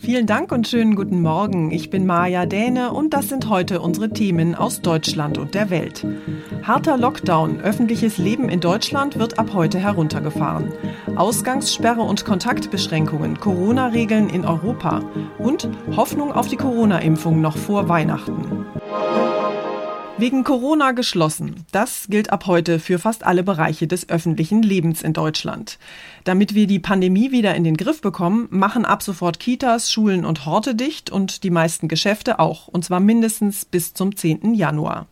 Vielen Dank und schönen guten Morgen. Ich bin Maja Däne und das sind heute unsere Themen aus Deutschland und der Welt. Harter Lockdown. Öffentliches Leben in Deutschland wird ab heute heruntergefahren. Ausgangssperre und Kontaktbeschränkungen, Corona-Regeln in Europa und Hoffnung auf die Corona-Impfung noch vor Weihnachten. Wegen Corona geschlossen. Das gilt ab heute für fast alle Bereiche des öffentlichen Lebens in Deutschland. Damit wir die Pandemie wieder in den Griff bekommen, machen ab sofort Kitas, Schulen und Horte dicht und die meisten Geschäfte auch, und zwar mindestens bis zum 10. Januar.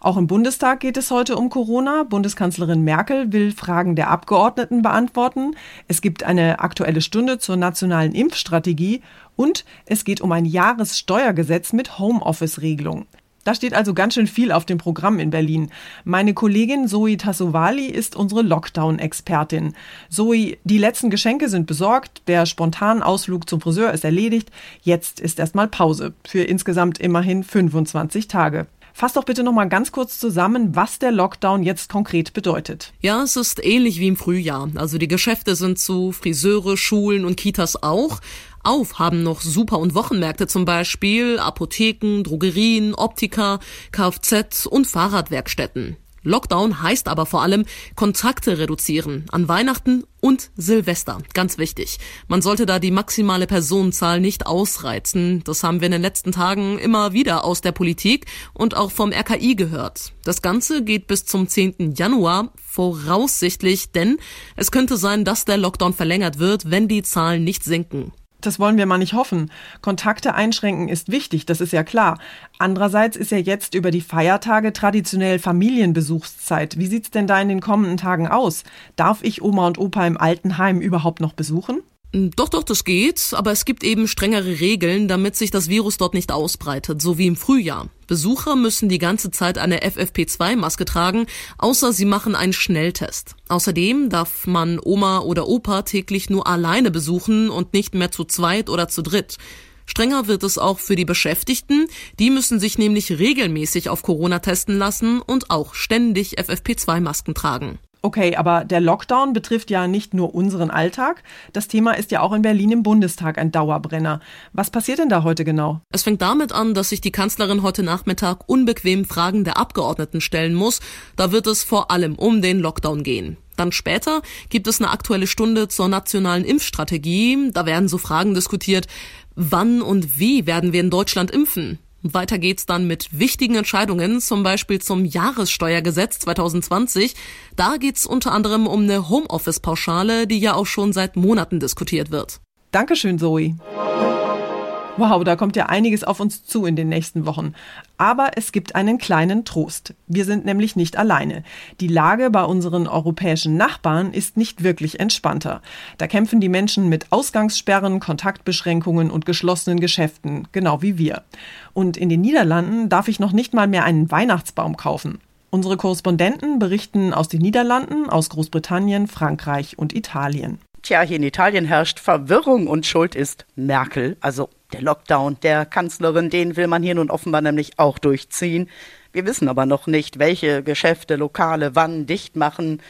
Auch im Bundestag geht es heute um Corona. Bundeskanzlerin Merkel will Fragen der Abgeordneten beantworten. Es gibt eine aktuelle Stunde zur nationalen Impfstrategie und es geht um ein Jahressteuergesetz mit Homeoffice-Regelung. Da steht also ganz schön viel auf dem Programm in Berlin. Meine Kollegin Zoe Tassovali ist unsere Lockdown-Expertin. Zoe, die letzten Geschenke sind besorgt, der spontane Ausflug zum Friseur ist erledigt. Jetzt ist erstmal Pause für insgesamt immerhin 25 Tage. Fass doch bitte noch mal ganz kurz zusammen, was der Lockdown jetzt konkret bedeutet. Ja, es ist ähnlich wie im Frühjahr. Also die Geschäfte sind zu, Friseure, Schulen und Kitas auch. Auf haben noch Super- und Wochenmärkte zum Beispiel, Apotheken, Drogerien, Optiker, Kfz und Fahrradwerkstätten. Lockdown heißt aber vor allem Kontakte reduzieren an Weihnachten und Silvester. Ganz wichtig. Man sollte da die maximale Personenzahl nicht ausreizen. Das haben wir in den letzten Tagen immer wieder aus der Politik und auch vom RKI gehört. Das Ganze geht bis zum 10. Januar voraussichtlich, denn es könnte sein, dass der Lockdown verlängert wird, wenn die Zahlen nicht sinken. Das wollen wir mal nicht hoffen. Kontakte einschränken ist wichtig, das ist ja klar. Andererseits ist ja jetzt über die Feiertage traditionell Familienbesuchszeit. Wie sieht's denn da in den kommenden Tagen aus? Darf ich Oma und Opa im Altenheim überhaupt noch besuchen? Hm, doch, doch, das geht, aber es gibt eben strengere Regeln, damit sich das Virus dort nicht ausbreitet, so wie im Frühjahr. Besucher müssen die ganze Zeit eine FFP2-Maske tragen, außer sie machen einen Schnelltest. Außerdem darf man Oma oder Opa täglich nur alleine besuchen und nicht mehr zu zweit oder zu dritt. Strenger wird es auch für die Beschäftigten. Die müssen sich nämlich regelmäßig auf Corona testen lassen und auch ständig FFP2-Masken tragen. Okay, aber der Lockdown betrifft ja nicht nur unseren Alltag. Das Thema ist ja auch in Berlin im Bundestag ein Dauerbrenner. Was passiert denn da heute genau? Es fängt damit an, dass sich die Kanzlerin heute Nachmittag unbequem Fragen der Abgeordneten stellen muss. Da wird es vor allem um den Lockdown gehen. Dann später gibt es eine aktuelle Stunde zur nationalen Impfstrategie. Da werden so Fragen diskutiert. Wann und wie werden wir in Deutschland impfen? Weiter geht's dann mit wichtigen Entscheidungen, zum Beispiel zum Jahressteuergesetz 2020. Da geht's unter anderem um eine Homeoffice-Pauschale, die ja auch schon seit Monaten diskutiert wird. Dankeschön, Zoe. Wow, da kommt ja einiges auf uns zu in den nächsten Wochen. Aber es gibt einen kleinen Trost. Wir sind nämlich nicht alleine. Die Lage bei unseren europäischen Nachbarn ist nicht wirklich entspannter. Da kämpfen die Menschen mit Ausgangssperren, Kontaktbeschränkungen und geschlossenen Geschäften, genau wie wir. Und in den Niederlanden darf ich noch nicht mal mehr einen Weihnachtsbaum kaufen. Unsere Korrespondenten berichten aus den Niederlanden, aus Großbritannien, Frankreich und Italien. Tja, hier in Italien herrscht Verwirrung und Schuld ist Merkel, also der Lockdown der Kanzlerin, den will man hier nun offenbar nämlich auch durchziehen. Wir wissen aber noch nicht, welche Geschäfte, Lokale wann dicht machen.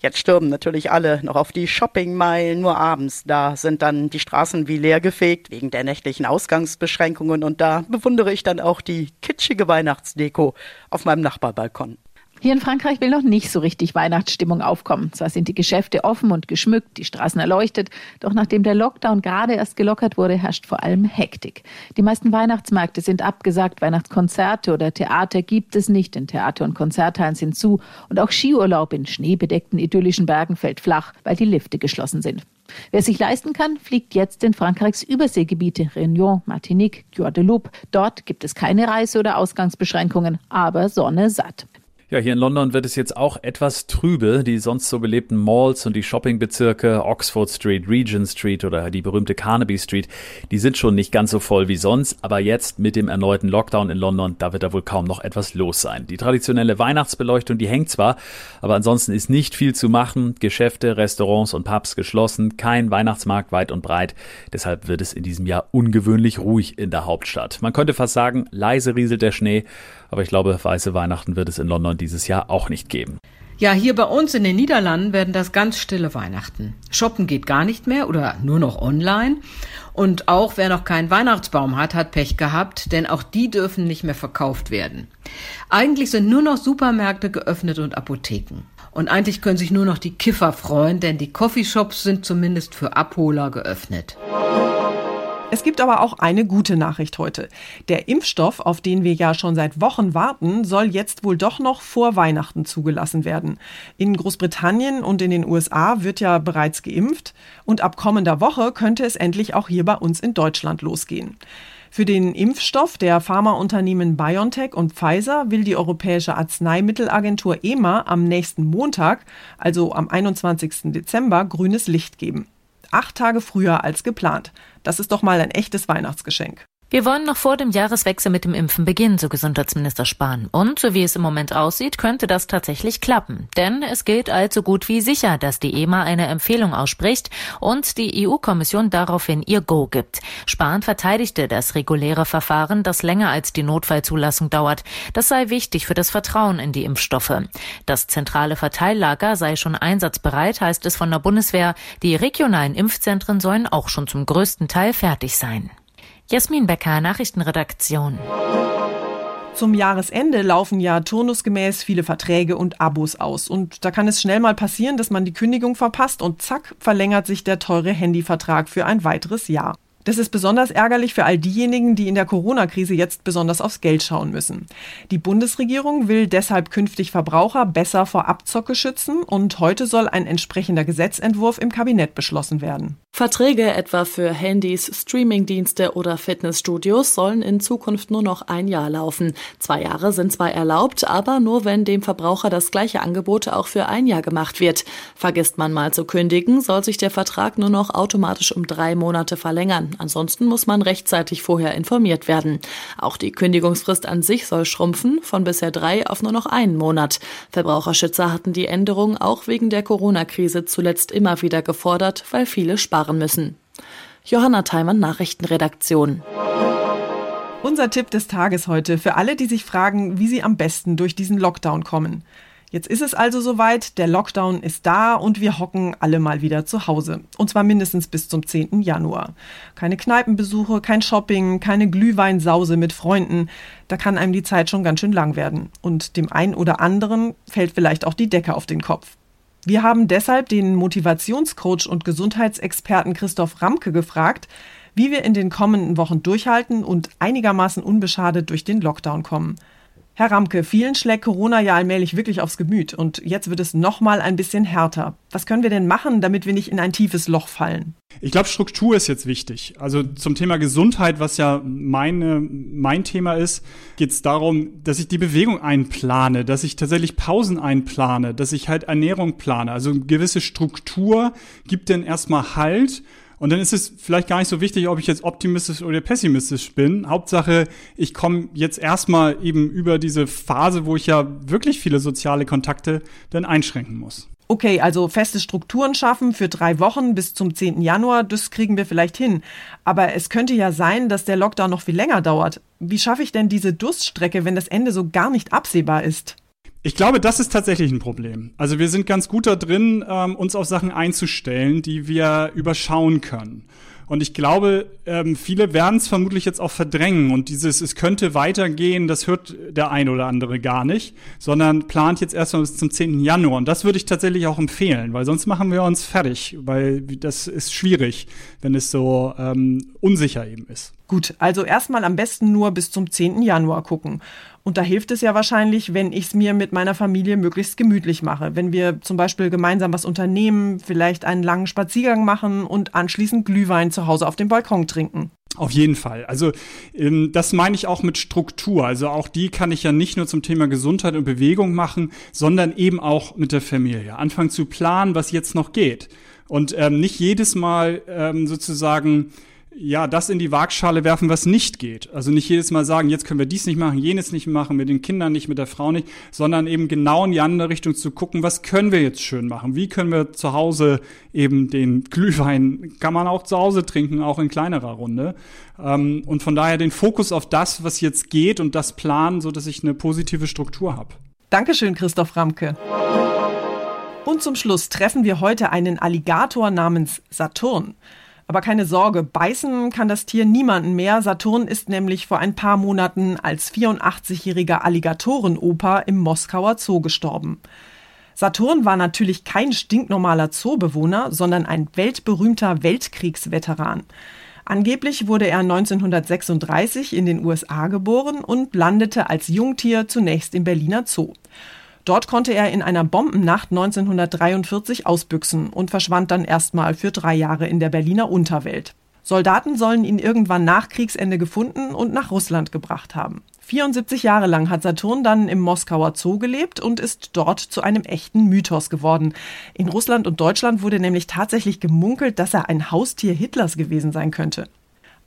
Jetzt stürmen natürlich alle noch auf die Shoppingmeilen, nur abends. Da sind dann die Straßen wie leer gefegt wegen der nächtlichen Ausgangsbeschränkungen und da bewundere ich dann auch die kitschige Weihnachtsdeko auf meinem Nachbarbalkon. Hier in Frankreich will noch nicht so richtig Weihnachtsstimmung aufkommen. Zwar sind die Geschäfte offen und geschmückt, die Straßen erleuchtet, doch nachdem der Lockdown gerade erst gelockert wurde, herrscht vor allem Hektik. Die meisten Weihnachtsmärkte sind abgesagt, Weihnachtskonzerte oder Theater gibt es nicht, denn Theater und Konzerthallen sind zu und auch Skiurlaub in schneebedeckten idyllischen Bergen fällt flach, weil die Lifte geschlossen sind. Wer sich leisten kann, fliegt jetzt in Frankreichs Überseegebiete Réunion, Martinique, Guadeloupe. Dort gibt es keine Reise- oder Ausgangsbeschränkungen, aber Sonne satt. Ja, hier in London wird es jetzt auch etwas trübe. Die sonst so belebten Malls und die Shoppingbezirke Oxford Street, Regent Street oder die berühmte Carnaby Street, die sind schon nicht ganz so voll wie sonst. Aber jetzt mit dem erneuten Lockdown in London, da wird da wohl kaum noch etwas los sein. Die traditionelle Weihnachtsbeleuchtung, die hängt zwar, aber ansonsten ist nicht viel zu machen. Geschäfte, Restaurants und Pubs geschlossen, kein Weihnachtsmarkt weit und breit. Deshalb wird es in diesem Jahr ungewöhnlich ruhig in der Hauptstadt. Man könnte fast sagen, leise rieselt der Schnee aber ich glaube, weiße Weihnachten wird es in London dieses Jahr auch nicht geben. Ja, hier bei uns in den Niederlanden werden das ganz stille Weihnachten. Shoppen geht gar nicht mehr oder nur noch online. Und auch wer noch keinen Weihnachtsbaum hat, hat Pech gehabt, denn auch die dürfen nicht mehr verkauft werden. Eigentlich sind nur noch Supermärkte geöffnet und Apotheken. Und eigentlich können sich nur noch die Kiffer freuen, denn die Coffeeshops sind zumindest für Abholer geöffnet. Es gibt aber auch eine gute Nachricht heute. Der Impfstoff, auf den wir ja schon seit Wochen warten, soll jetzt wohl doch noch vor Weihnachten zugelassen werden. In Großbritannien und in den USA wird ja bereits geimpft und ab kommender Woche könnte es endlich auch hier bei uns in Deutschland losgehen. Für den Impfstoff der Pharmaunternehmen BioNTech und Pfizer will die Europäische Arzneimittelagentur EMA am nächsten Montag, also am 21. Dezember, grünes Licht geben acht Tage früher als geplant. Das ist doch mal ein echtes Weihnachtsgeschenk. Wir wollen noch vor dem Jahreswechsel mit dem Impfen beginnen, so Gesundheitsminister Spahn. Und so wie es im Moment aussieht, könnte das tatsächlich klappen. Denn es gilt allzu gut wie sicher, dass die EMA eine Empfehlung ausspricht und die EU-Kommission daraufhin ihr Go gibt. Spahn verteidigte das reguläre Verfahren, das länger als die Notfallzulassung dauert. Das sei wichtig für das Vertrauen in die Impfstoffe. Das zentrale Verteillager sei schon einsatzbereit, heißt es von der Bundeswehr. Die regionalen Impfzentren sollen auch schon zum größten Teil fertig sein. Jasmin Becker, Nachrichtenredaktion. Zum Jahresende laufen ja turnusgemäß viele Verträge und Abos aus. Und da kann es schnell mal passieren, dass man die Kündigung verpasst und zack, verlängert sich der teure Handyvertrag für ein weiteres Jahr. Das ist besonders ärgerlich für all diejenigen, die in der Corona-Krise jetzt besonders aufs Geld schauen müssen. Die Bundesregierung will deshalb künftig Verbraucher besser vor Abzocke schützen und heute soll ein entsprechender Gesetzentwurf im Kabinett beschlossen werden. Verträge etwa für Handys, Streamingdienste oder Fitnessstudios sollen in Zukunft nur noch ein Jahr laufen. Zwei Jahre sind zwar erlaubt, aber nur wenn dem Verbraucher das gleiche Angebot auch für ein Jahr gemacht wird. Vergisst man mal zu kündigen, soll sich der Vertrag nur noch automatisch um drei Monate verlängern. Ansonsten muss man rechtzeitig vorher informiert werden. Auch die Kündigungsfrist an sich soll schrumpfen, von bisher drei auf nur noch einen Monat. Verbraucherschützer hatten die Änderung auch wegen der Corona-Krise zuletzt immer wieder gefordert, weil viele sparen müssen. Johanna Theimann, Nachrichtenredaktion. Unser Tipp des Tages heute für alle, die sich fragen, wie sie am besten durch diesen Lockdown kommen. Jetzt ist es also soweit, der Lockdown ist da und wir hocken alle mal wieder zu Hause. Und zwar mindestens bis zum 10. Januar. Keine Kneipenbesuche, kein Shopping, keine Glühweinsause mit Freunden. Da kann einem die Zeit schon ganz schön lang werden. Und dem einen oder anderen fällt vielleicht auch die Decke auf den Kopf. Wir haben deshalb den Motivationscoach und Gesundheitsexperten Christoph Ramke gefragt, wie wir in den kommenden Wochen durchhalten und einigermaßen unbeschadet durch den Lockdown kommen. Herr Ramke, vielen schlägt Corona ja allmählich wirklich aufs Gemüt und jetzt wird es noch mal ein bisschen härter. Was können wir denn machen, damit wir nicht in ein tiefes Loch fallen? Ich glaube, Struktur ist jetzt wichtig. Also zum Thema Gesundheit, was ja meine, mein Thema ist, geht es darum, dass ich die Bewegung einplane, dass ich tatsächlich Pausen einplane, dass ich halt Ernährung plane. Also gewisse Struktur gibt denn erstmal Halt und dann ist es vielleicht gar nicht so wichtig, ob ich jetzt optimistisch oder pessimistisch bin. Hauptsache, ich komme jetzt erstmal eben über diese Phase, wo ich ja wirklich viele soziale Kontakte dann einschränken muss. Okay, also feste Strukturen schaffen für drei Wochen bis zum 10. Januar, das kriegen wir vielleicht hin. Aber es könnte ja sein, dass der Lockdown noch viel länger dauert. Wie schaffe ich denn diese Durststrecke, wenn das Ende so gar nicht absehbar ist? Ich glaube, das ist tatsächlich ein Problem. Also wir sind ganz gut da drin, ähm, uns auf Sachen einzustellen, die wir überschauen können. Und ich glaube, ähm, viele werden es vermutlich jetzt auch verdrängen und dieses, es könnte weitergehen, das hört der ein oder andere gar nicht, sondern plant jetzt erstmal bis zum 10. Januar. Und das würde ich tatsächlich auch empfehlen, weil sonst machen wir uns fertig, weil das ist schwierig, wenn es so ähm, unsicher eben ist. Gut, also erstmal am besten nur bis zum 10. Januar gucken. Und da hilft es ja wahrscheinlich, wenn ich es mir mit meiner Familie möglichst gemütlich mache. Wenn wir zum Beispiel gemeinsam was unternehmen, vielleicht einen langen Spaziergang machen und anschließend Glühwein zu Hause auf dem Balkon trinken. Auf jeden Fall. Also ähm, das meine ich auch mit Struktur. Also auch die kann ich ja nicht nur zum Thema Gesundheit und Bewegung machen, sondern eben auch mit der Familie. Anfangen zu planen, was jetzt noch geht. Und ähm, nicht jedes Mal ähm, sozusagen ja, das in die Waagschale werfen, was nicht geht. Also nicht jedes Mal sagen, jetzt können wir dies nicht machen, jenes nicht machen, mit den Kindern nicht, mit der Frau nicht, sondern eben genau in die andere Richtung zu gucken, was können wir jetzt schön machen? Wie können wir zu Hause eben den Glühwein, kann man auch zu Hause trinken, auch in kleinerer Runde. Ähm, und von daher den Fokus auf das, was jetzt geht und das planen, so dass ich eine positive Struktur habe. Dankeschön, Christoph Ramke. Und zum Schluss treffen wir heute einen Alligator namens Saturn. Aber keine Sorge, beißen kann das Tier niemanden mehr. Saturn ist nämlich vor ein paar Monaten als 84-jähriger Alligatorenoper im Moskauer Zoo gestorben. Saturn war natürlich kein stinknormaler Zoobewohner, sondern ein weltberühmter Weltkriegsveteran. Angeblich wurde er 1936 in den USA geboren und landete als Jungtier zunächst im Berliner Zoo. Dort konnte er in einer Bombennacht 1943 ausbüchsen und verschwand dann erstmal für drei Jahre in der Berliner Unterwelt. Soldaten sollen ihn irgendwann nach Kriegsende gefunden und nach Russland gebracht haben. 74 Jahre lang hat Saturn dann im Moskauer Zoo gelebt und ist dort zu einem echten Mythos geworden. In Russland und Deutschland wurde nämlich tatsächlich gemunkelt, dass er ein Haustier Hitlers gewesen sein könnte.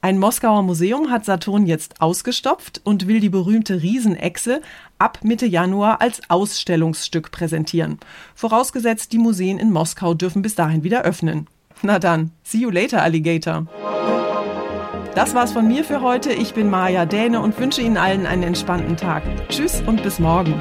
Ein Moskauer Museum hat Saturn jetzt ausgestopft und will die berühmte Riesenechse ab Mitte Januar als Ausstellungsstück präsentieren. Vorausgesetzt, die Museen in Moskau dürfen bis dahin wieder öffnen. Na dann, see you later, Alligator. Das war's von mir für heute. Ich bin Maja Däne und wünsche Ihnen allen einen entspannten Tag. Tschüss und bis morgen.